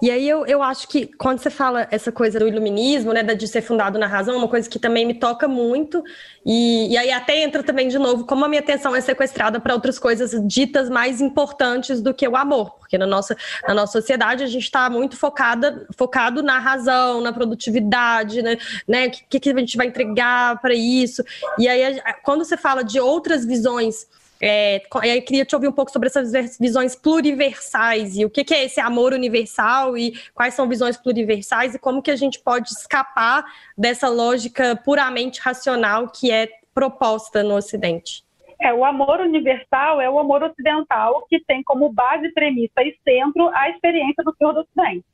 E aí eu, eu acho que quando você fala essa coisa do iluminismo, né, de ser fundado na razão, uma coisa que também me toca muito, e, e aí até entra também de novo como a minha atenção é sequestrada para outras coisas ditas mais importantes do que o amor, porque na nossa, na nossa sociedade a gente está muito focada, focado na razão, na produtividade, né, né, o que, que a gente vai entregar para isso, e aí quando você fala de outras visões é, eu queria te ouvir um pouco sobre essas visões pluriversais e o que, que, é esse amor universal e quais são visões pluriversais e como que a gente pode escapar dessa lógica puramente racional que é proposta no Ocidente. É, o amor universal é o amor ocidental que tem como base, premissa e centro a experiência do Senhor do Ocidente,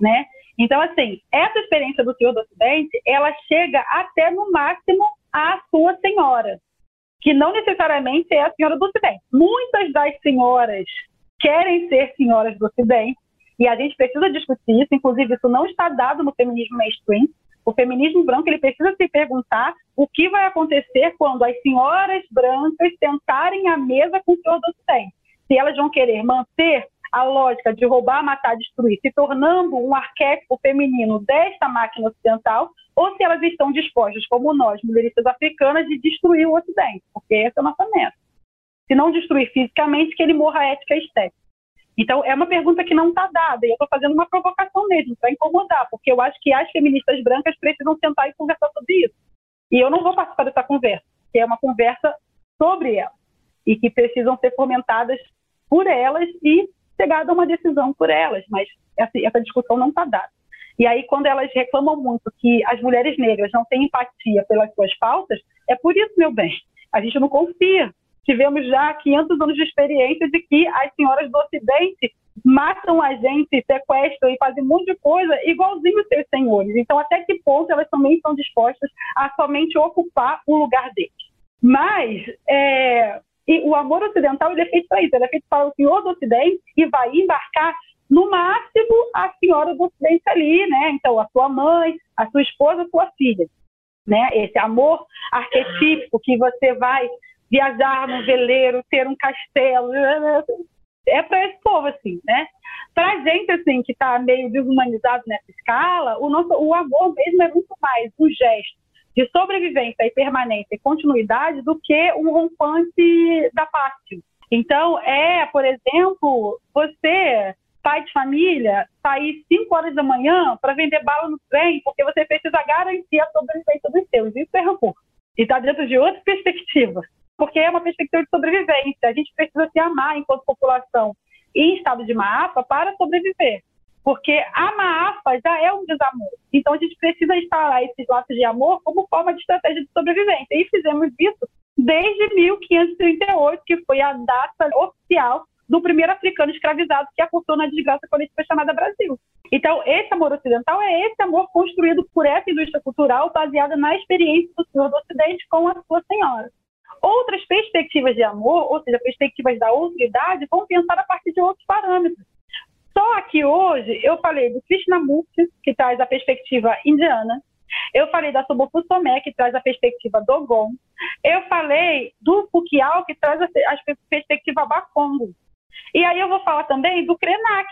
né? Então, assim, essa experiência do Senhor do Ocidente, ela chega até no máximo à sua senhora, que não necessariamente é a senhora do Ocidente. Muitas das senhoras querem ser senhoras do Ocidente, e a gente precisa discutir isso, inclusive isso não está dado no feminismo mainstream. O feminismo branco ele precisa se perguntar o que vai acontecer quando as senhoras brancas sentarem à mesa com o senhor do Ocidente. Se elas vão querer manter a lógica de roubar, matar, destruir, se tornando um arquétipo feminino desta máquina ocidental, ou se elas estão dispostas, como nós, mulheres africanas, de destruir o Ocidente, porque essa é a nossa meta. Se não destruir fisicamente, que ele morra ética e estética. Então, é uma pergunta que não está dada, e eu estou fazendo uma provocação mesmo, para incomodar, porque eu acho que as feministas brancas precisam sentar e conversar sobre isso. E eu não vou participar dessa conversa, que é uma conversa sobre elas, e que precisam ser fomentadas por elas e chegada a uma decisão por elas, mas essa, essa discussão não está dada. E aí, quando elas reclamam muito que as mulheres negras não têm empatia pelas suas pautas, é por isso, meu bem. A gente não confia. Tivemos já 500 anos de experiência de que as senhoras do Ocidente matam a gente, sequestram e fazem um monte de coisa igualzinho os seus senhores. Então, até que ponto elas também estão dispostas a somente ocupar o lugar deles? Mas, é, e o amor ocidental ele é feito para isso, ele é feito para o senhor do Ocidente e vai embarcar no máximo a senhora do Ocidente ali, né? Então, a sua mãe, a sua esposa, a sua filha. Né? Esse amor arquetípico que você vai viajar num veleiro, ter um castelo, é para esse povo, assim, né? Para gente, assim, que está meio desumanizado nessa escala, o, nosso, o amor mesmo é muito mais um gesto de sobrevivência e permanência e continuidade do que um rompante da pátria. Então, é, por exemplo, você, pai de família, sair 5 horas da manhã para vender bala no trem, porque você precisa garantir a sobrevivência dos seus. Isso é amor. E está dentro de outra perspectiva. Porque é uma perspectiva de sobrevivência. A gente precisa se amar enquanto população em estado de maafa para sobreviver. Porque a maafa já é um desamor. Então a gente precisa instalar esses laços de amor como forma de estratégia de sobrevivência. E fizemos isso desde 1538, que foi a data oficial do primeiro africano escravizado que aportou na desgraça coletiva chamada Brasil. Então, esse amor ocidental é esse amor construído por essa indústria cultural baseada na experiência do senhor do Ocidente com a sua senhora. Outras perspectivas de amor, ou seja, perspectivas da outra idade, vão pensar a partir de outros parâmetros. Só que hoje eu falei do Krishnamurti, que traz a perspectiva indiana, eu falei da Sobofu Somé, que traz a perspectiva Dogon, eu falei do Fukial, que traz a, a perspectiva Bakongo. E aí eu vou falar também do Krenak,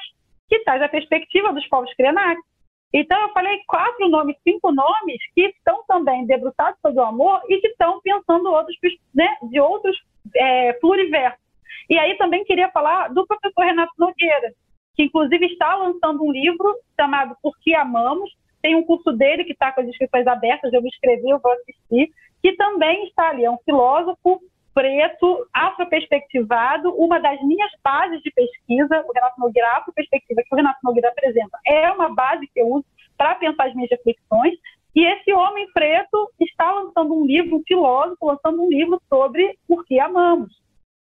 que traz a perspectiva dos povos Krenak. Então, eu falei quatro nomes, cinco nomes que estão também debruçados sobre o amor e que estão pensando outros, né, de outros é, pluriversos. E aí também queria falar do professor Renato Nogueira, que inclusive está lançando um livro chamado Por que Amamos. Tem um curso dele que está com as inscrições abertas, eu me inscrevi, eu vou assistir, que também está ali, é um filósofo preto, afroperspectivado, uma das minhas bases de pesquisa, o Renato Nogueira, a afroperspectiva que o Renato Nogueira apresenta, é uma base que eu uso para pensar as minhas reflexões, e esse homem preto está lançando um livro, um filósofo, lançando um livro sobre por que amamos.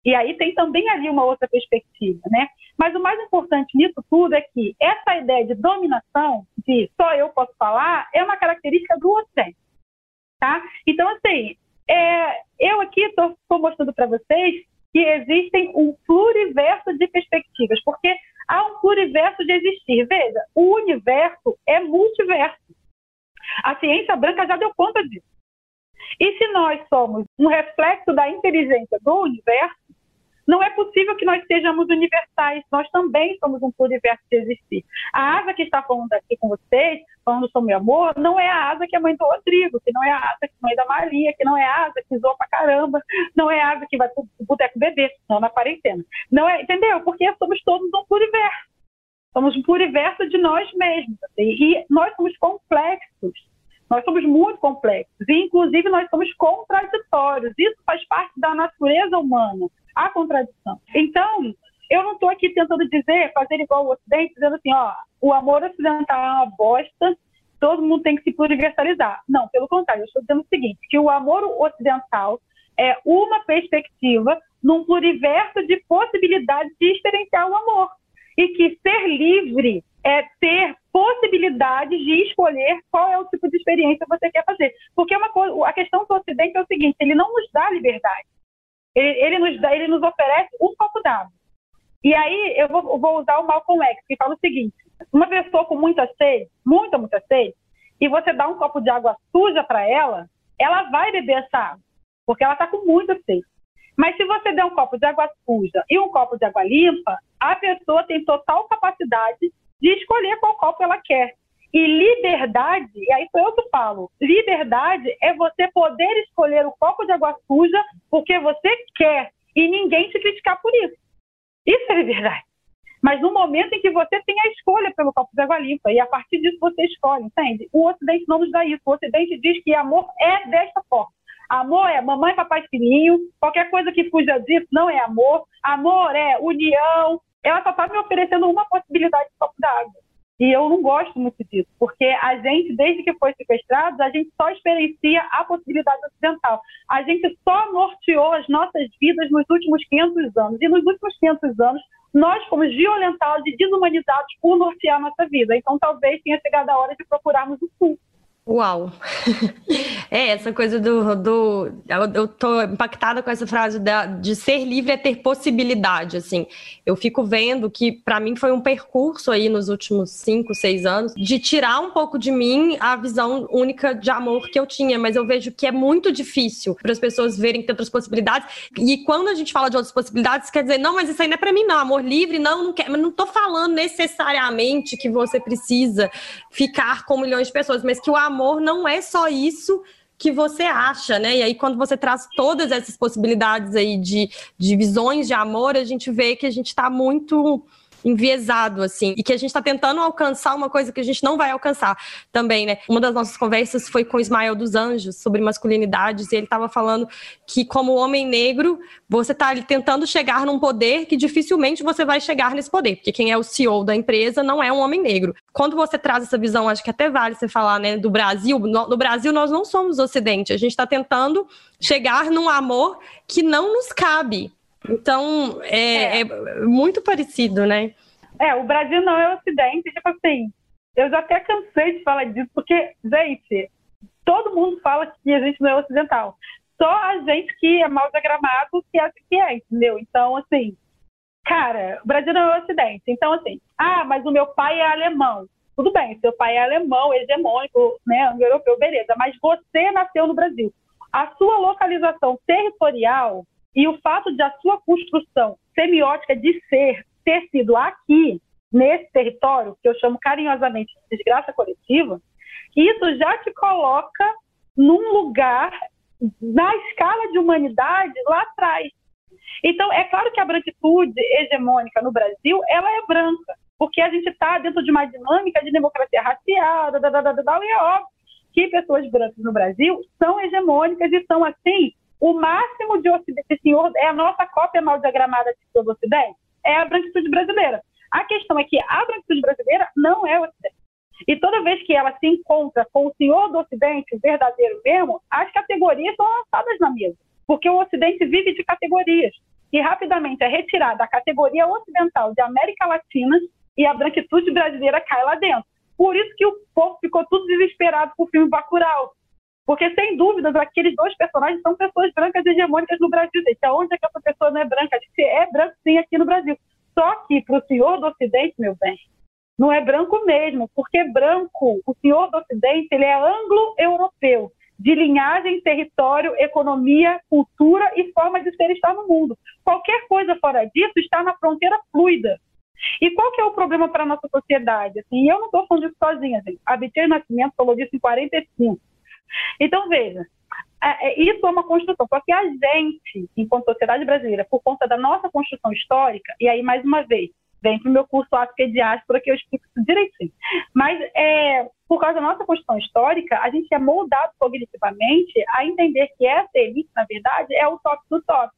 E aí tem também ali uma outra perspectiva, né? Mas o mais importante nisso tudo é que essa ideia de dominação, de só eu posso falar, é uma característica do Ocidente, tá? Então, assim, é, eu aqui estou mostrando para vocês que existem um pluriverso de perspectivas, porque há um pluriverso de existir. Veja, o universo é multiverso. A ciência branca já deu conta disso. E se nós somos um reflexo da inteligência do universo, não é possível que nós sejamos universais, nós também somos um pluriverso de existir. A asa que está falando aqui com vocês, falando sobre amor, não é a asa que é mãe do Rodrigo, que não é a asa que é mãe da Maria, que não é a asa que zoa pra caramba, não é a asa que vai pro boteco beber, não na quarentena. Não é, entendeu? Porque somos todos um pluriverso. Somos um pluriverso de nós mesmos. Assim, e nós somos complexos. Nós somos muito complexos. E, inclusive, nós somos contraditórios. Isso faz parte da natureza humana a contradição. Então, eu não estou aqui tentando dizer, fazer igual o Ocidente, dizendo assim, ó, o amor ocidental é uma bosta, todo mundo tem que se pluriversalizar. Não, pelo contrário, eu estou dizendo o seguinte, que o amor ocidental é uma perspectiva num pluriverso de possibilidades de experienciar o amor. E que ser livre é ter possibilidades de escolher qual é o tipo de experiência que você quer fazer. Porque uma coisa, a questão do Ocidente é o seguinte, ele não nos dá liberdade. Ele, ele, nos, dá, ele nos oferece um copo d'água. E aí eu vou, vou, usar o Malcolm X, que fala o seguinte: uma pessoa com muita sede, muita, muita sede, e você dá um copo de água suja para ela, ela vai beber essa água, porque ela está com muita sede. Mas se você der um copo de água suja e um copo de água limpa, a pessoa tem total capacidade de escolher qual copo ela quer. E liberdade, e aí foi eu que falo, liberdade é você poder escolher o copo de água suja porque você quer e ninguém te criticar por isso. Isso é liberdade. Mas no momento em que você tem a escolha pelo copo de água limpa, e a partir disso você escolhe, entende? O Ocidente não nos dá isso. O Ocidente diz que amor é desta forma. Amor é mamãe, papai, filhinho. Qualquer coisa que fuja disso não é amor. Amor é união. Ela só está me oferecendo uma possibilidade de copo d'água. E eu não gosto muito disso, porque a gente, desde que foi sequestrado, a gente só experiencia a possibilidade ocidental. A gente só norteou as nossas vidas nos últimos 500 anos. E nos últimos 500 anos, nós fomos violentados e desumanizados por nortear a nossa vida. Então, talvez tenha chegado a hora de procurarmos o sul. Uau! É, essa coisa do. do eu, tô impactada com essa frase da, de ser livre é ter possibilidade, assim. Eu fico vendo que, para mim, foi um percurso aí nos últimos cinco, seis anos de tirar um pouco de mim a visão única de amor que eu tinha, mas eu vejo que é muito difícil para as pessoas verem que tem outras possibilidades. E quando a gente fala de outras possibilidades, quer dizer, não, mas isso aí não é para mim, não. Amor livre, não, não quer. Mas não tô falando necessariamente que você precisa ficar com milhões de pessoas, mas que o amor não é só isso que você acha, né? E aí, quando você traz todas essas possibilidades aí de, de visões de amor, a gente vê que a gente está muito enviesado, assim, e que a gente está tentando alcançar uma coisa que a gente não vai alcançar também, né? Uma das nossas conversas foi com o Ismael dos Anjos sobre masculinidades, e ele estava falando que, como homem negro, você está tentando chegar num poder que dificilmente você vai chegar nesse poder, porque quem é o CEO da empresa não é um homem negro. Quando você traz essa visão, acho que até vale você falar, né, do Brasil, no, no Brasil nós não somos ocidente, a gente está tentando chegar num amor que não nos cabe, então, é, é. é, muito parecido, né? É, o Brasil não é o Ocidente, tipo assim, eu já até cansei de falar disso, porque, gente, todo mundo fala que a gente não é ocidental. Só a gente que é mal diagramado que acha que é, entendeu? Então, assim, cara, o Brasil não é o Ocidente. Então, assim, ah, mas o meu pai é alemão. Tudo bem, seu pai é alemão, hegemônico, né, europeu, beleza. Mas você nasceu no Brasil. A sua localização territorial e o fato de a sua construção semiótica de ser ter sido aqui, nesse território, que eu chamo carinhosamente de desgraça coletiva, isso já te coloca num lugar na escala de humanidade lá atrás. Então, é claro que a branquitude hegemônica no Brasil, ela é branca, porque a gente está dentro de uma dinâmica de democracia racial, da, da, da, da, e é óbvio que pessoas brancas no Brasil são hegemônicas e são, assim, o máximo de Ocidente, senhor, é a nossa cópia mal diagramada de todo o Ocidente, é a branquitude brasileira. A questão é que a branquitude brasileira não é Ocidente. E toda vez que ela se encontra com o senhor do Ocidente, o verdadeiro mesmo, as categorias são lançadas na mesa. Porque o Ocidente vive de categorias. E rapidamente é retirada a categoria ocidental de América Latina e a branquitude brasileira cai lá dentro. Por isso que o povo ficou tudo desesperado com o filme Bacurau, porque, sem dúvidas, aqueles dois personagens são pessoas brancas hegemônicas no Brasil. Gente, aonde é que essa pessoa não é branca? A gente é branco, sim, aqui no Brasil. Só que, para o senhor do Ocidente, meu bem, não é branco mesmo, porque branco, o senhor do Ocidente, ele é anglo-europeu, de linhagem, território, economia, cultura e forma de ser estar no mundo. Qualquer coisa fora disso está na fronteira fluida. E qual que é o problema para a nossa sociedade? Assim, eu não estou falando disso sozinha. Gente. A Nascimento falou disso em 45. Então, veja, é, é, isso é uma construção. Só que a gente, enquanto sociedade brasileira, por conta da nossa construção histórica, e aí, mais uma vez, vem para o meu curso África e Diáspora que eu explico isso direitinho. Mas, é, por causa da nossa construção histórica, a gente é moldado cognitivamente a entender que essa elite, na verdade, é o top do top.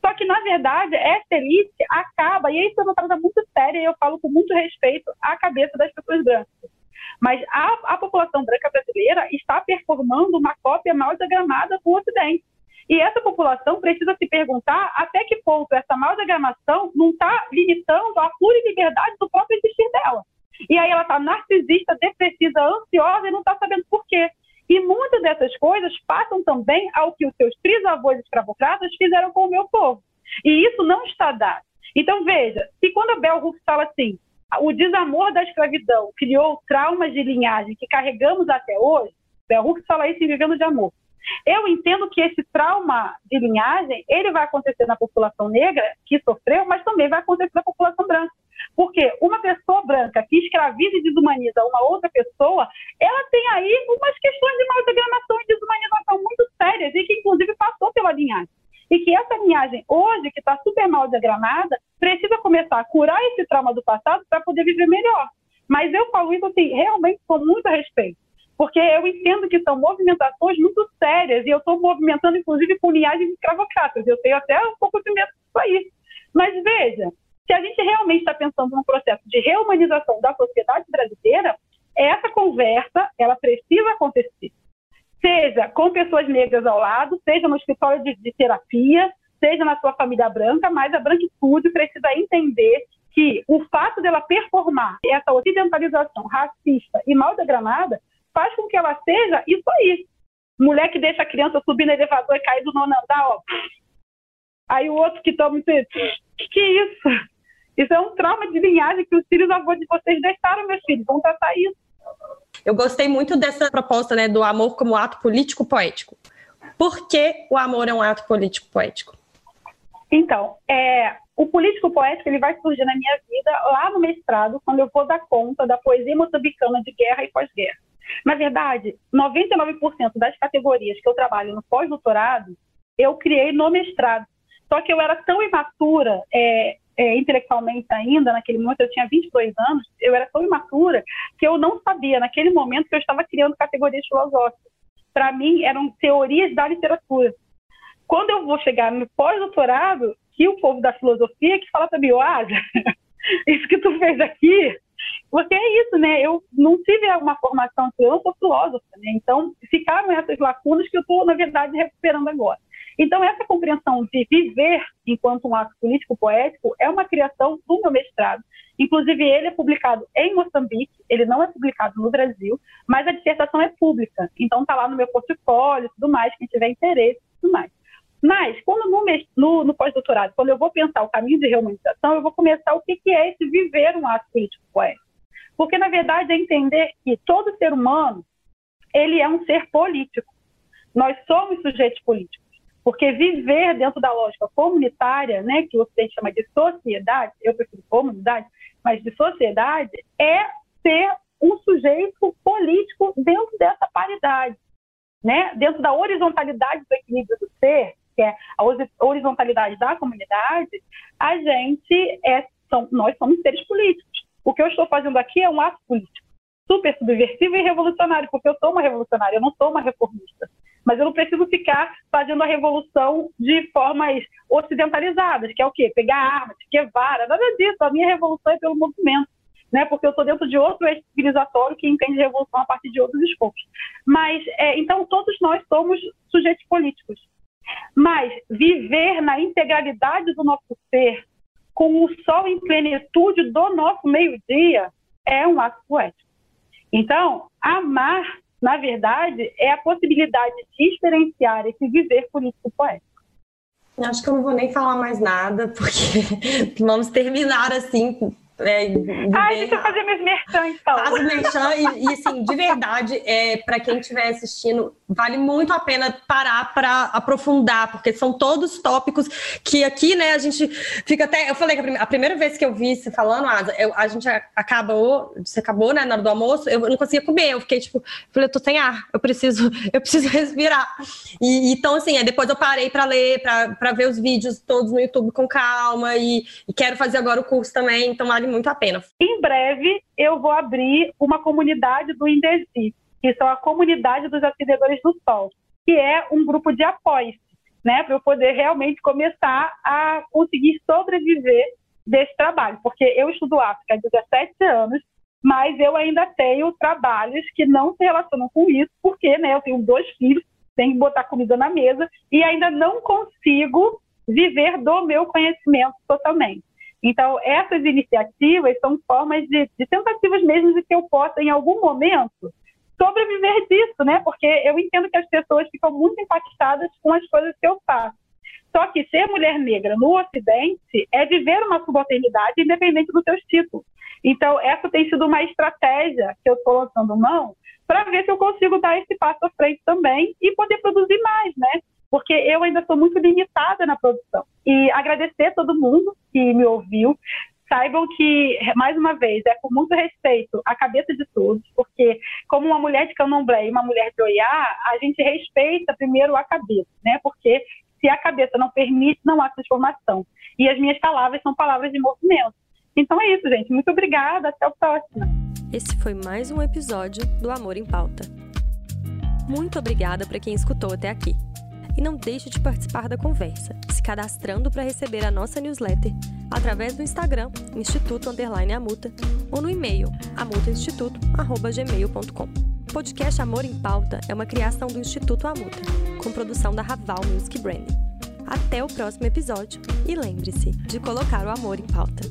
Só que, na verdade, essa elite acaba, e isso é uma coisa muito séria, e eu falo com muito respeito à cabeça das pessoas brancas mas a, a população branca brasileira está performando uma cópia mal diagramada do Ocidente. E essa população precisa se perguntar até que ponto essa mal diagramação não está limitando a pura liberdade do próprio existir dela. E aí ela está narcisista, depressiva, ansiosa e não está sabendo por quê. E muitas dessas coisas passam também ao que os seus trisavós escravocratas fizeram com o meu povo. E isso não está dado. Então, veja, se quando a Bell Hooks fala assim, o desamor da escravidão criou traumas de linhagem que carregamos até hoje, Bell Hooks fala isso em Vivendo de Amor. Eu entendo que esse trauma de linhagem, ele vai acontecer na população negra, que sofreu, mas também vai acontecer na população branca. Porque uma pessoa branca que escraviza e desumaniza uma outra pessoa, ela tem aí umas questões de maldegramação e desumanização muito sérias e que, inclusive, passou pela linhagem e que essa linhagem hoje, que está super mal diagramada, precisa começar a curar esse trauma do passado para poder viver melhor. Mas eu falo isso assim, realmente com muito respeito, porque eu entendo que são movimentações muito sérias e eu estou movimentando, inclusive, com linhagens escravocratas. Eu tenho até um pouco de medo disso aí. Mas veja, se a gente realmente está pensando num processo de reumanização da sociedade brasileira, essa conversa ela precisa acontecer seja com pessoas negras ao lado, seja no escritório de, de terapia, seja na sua família branca, mas a branquitude precisa entender que o fato dela performar essa ocidentalização racista e mal diagramada faz com que ela seja isso aí. Mulher que deixa a criança subir no elevador e cair do nono andar, ó. Aí o outro que toma que que é isso? Isso é um trauma de linhagem que os filhos avós de vocês deixaram, meus filhos. Vão tratar isso. Eu gostei muito dessa proposta, né, do amor como ato político poético. Por que o amor é um ato político poético? Então, é, o político poético ele vai surgir na minha vida lá no mestrado, quando eu vou dar conta da poesia moçambicana de guerra e pós-guerra. Na verdade, 99% das categorias que eu trabalho no pós-doutorado, eu criei no mestrado. Só que eu era tão imatura é, é, intelectualmente ainda, naquele momento eu tinha 22 anos, eu era tão imatura que eu não sabia, naquele momento, que eu estava criando categorias filosóficas. Para mim, eram teorias da literatura. Quando eu vou chegar no pós-doutorado, que o povo da filosofia que fala para mim, Asa, isso que tu fez aqui, porque é isso, né? Eu não tive uma formação, eu sou filósofa, né? Então, ficaram essas lacunas que eu estou, na verdade, recuperando agora. Então, essa compreensão de viver enquanto um ato político-poético é uma criação do meu mestrado. Inclusive, ele é publicado em Moçambique, ele não é publicado no Brasil, mas a dissertação é pública. Então, está lá no meu portfólio e tudo mais, quem tiver interesse e tudo mais. Mas, quando no, no, no pós-doutorado, quando eu vou pensar o caminho de reumanização, eu vou começar o que, que é esse viver um ato político-poético. Porque, na verdade, é entender que todo ser humano, ele é um ser político. Nós somos sujeitos políticos. Porque viver dentro da lógica comunitária, né, que você chama de sociedade, eu prefiro comunidade, mas de sociedade, é ser um sujeito político dentro dessa paridade, né? dentro da horizontalidade do equilíbrio do ser, que é a horizontalidade da comunidade, a gente é, são, nós somos seres políticos. O que eu estou fazendo aqui é um ato político, super subversivo e revolucionário, porque eu sou uma revolucionária, eu não sou uma reformista mas eu não preciso ficar fazendo a revolução de formas ocidentalizadas, que é o quê? Pegar armas, Guevara, nada disso. A minha revolução é pelo movimento, né? Porque eu estou dentro de outro civilizatório que entende revolução a partir de outros escopos. Mas, é, então, todos nós somos sujeitos políticos. Mas viver na integralidade do nosso ser, com o sol em plenitude do nosso meio-dia, é um ato poético. Então, amar na verdade, é a possibilidade de experienciar esse viver político poético. Acho que eu não vou nem falar mais nada, porque vamos terminar assim é, Ai, deixa eu fazer meus merchan, então. Faz merchan e, e, assim, de verdade, é, para quem estiver assistindo, vale muito a pena parar para aprofundar, porque são todos tópicos que aqui, né, a gente fica até. Eu falei que a primeira vez que eu vi você falando, Asa, eu, a gente acabou, você acabou, né, na hora do almoço, eu não conseguia comer, eu fiquei tipo, falei, eu tô sem ar, eu preciso, eu preciso respirar. E, então, assim, depois eu parei para ler, para ver os vídeos todos no YouTube com calma, e, e quero fazer agora o curso também, então vale muito a pena. Em breve, eu vou abrir uma comunidade do Indesi, que são a comunidade dos acendedores do sol, que é um grupo de apoio, né, para eu poder realmente começar a conseguir sobreviver desse trabalho, porque eu estudo África há 17 anos, mas eu ainda tenho trabalhos que não se relacionam com isso, porque né, eu tenho dois filhos, tenho que botar comida na mesa e ainda não consigo viver do meu conhecimento totalmente. Então, essas iniciativas são formas de, de tentativas mesmo de que eu possa, em algum momento, sobreviver disso, né? Porque eu entendo que as pessoas ficam muito impactadas com as coisas que eu faço. Só que ser mulher negra no Ocidente é viver uma subalternidade independente dos seus títulos. Então, essa tem sido uma estratégia que eu estou lançando mão para ver se eu consigo dar esse passo à frente também e poder produzir mais, né? porque eu ainda sou muito limitada na produção. E agradecer a todo mundo que me ouviu. Saibam que, mais uma vez, é com muito respeito à cabeça de todos, porque como uma mulher de candomblé e uma mulher de oiá, a gente respeita primeiro a cabeça, né? Porque se a cabeça não permite, não há transformação. E as minhas palavras são palavras de movimento. Então é isso, gente. Muito obrigada. Até o próximo. Esse foi mais um episódio do Amor em Pauta. Muito obrigada para quem escutou até aqui. E não deixe de participar da conversa, se cadastrando para receber a nossa newsletter através do Instagram, Instituto Underline Amuta, ou no e-mail, amutainstituto.gmail.com. O podcast Amor em Pauta é uma criação do Instituto Amuta, com produção da Raval Music Branding. Até o próximo episódio e lembre-se de colocar o amor em pauta.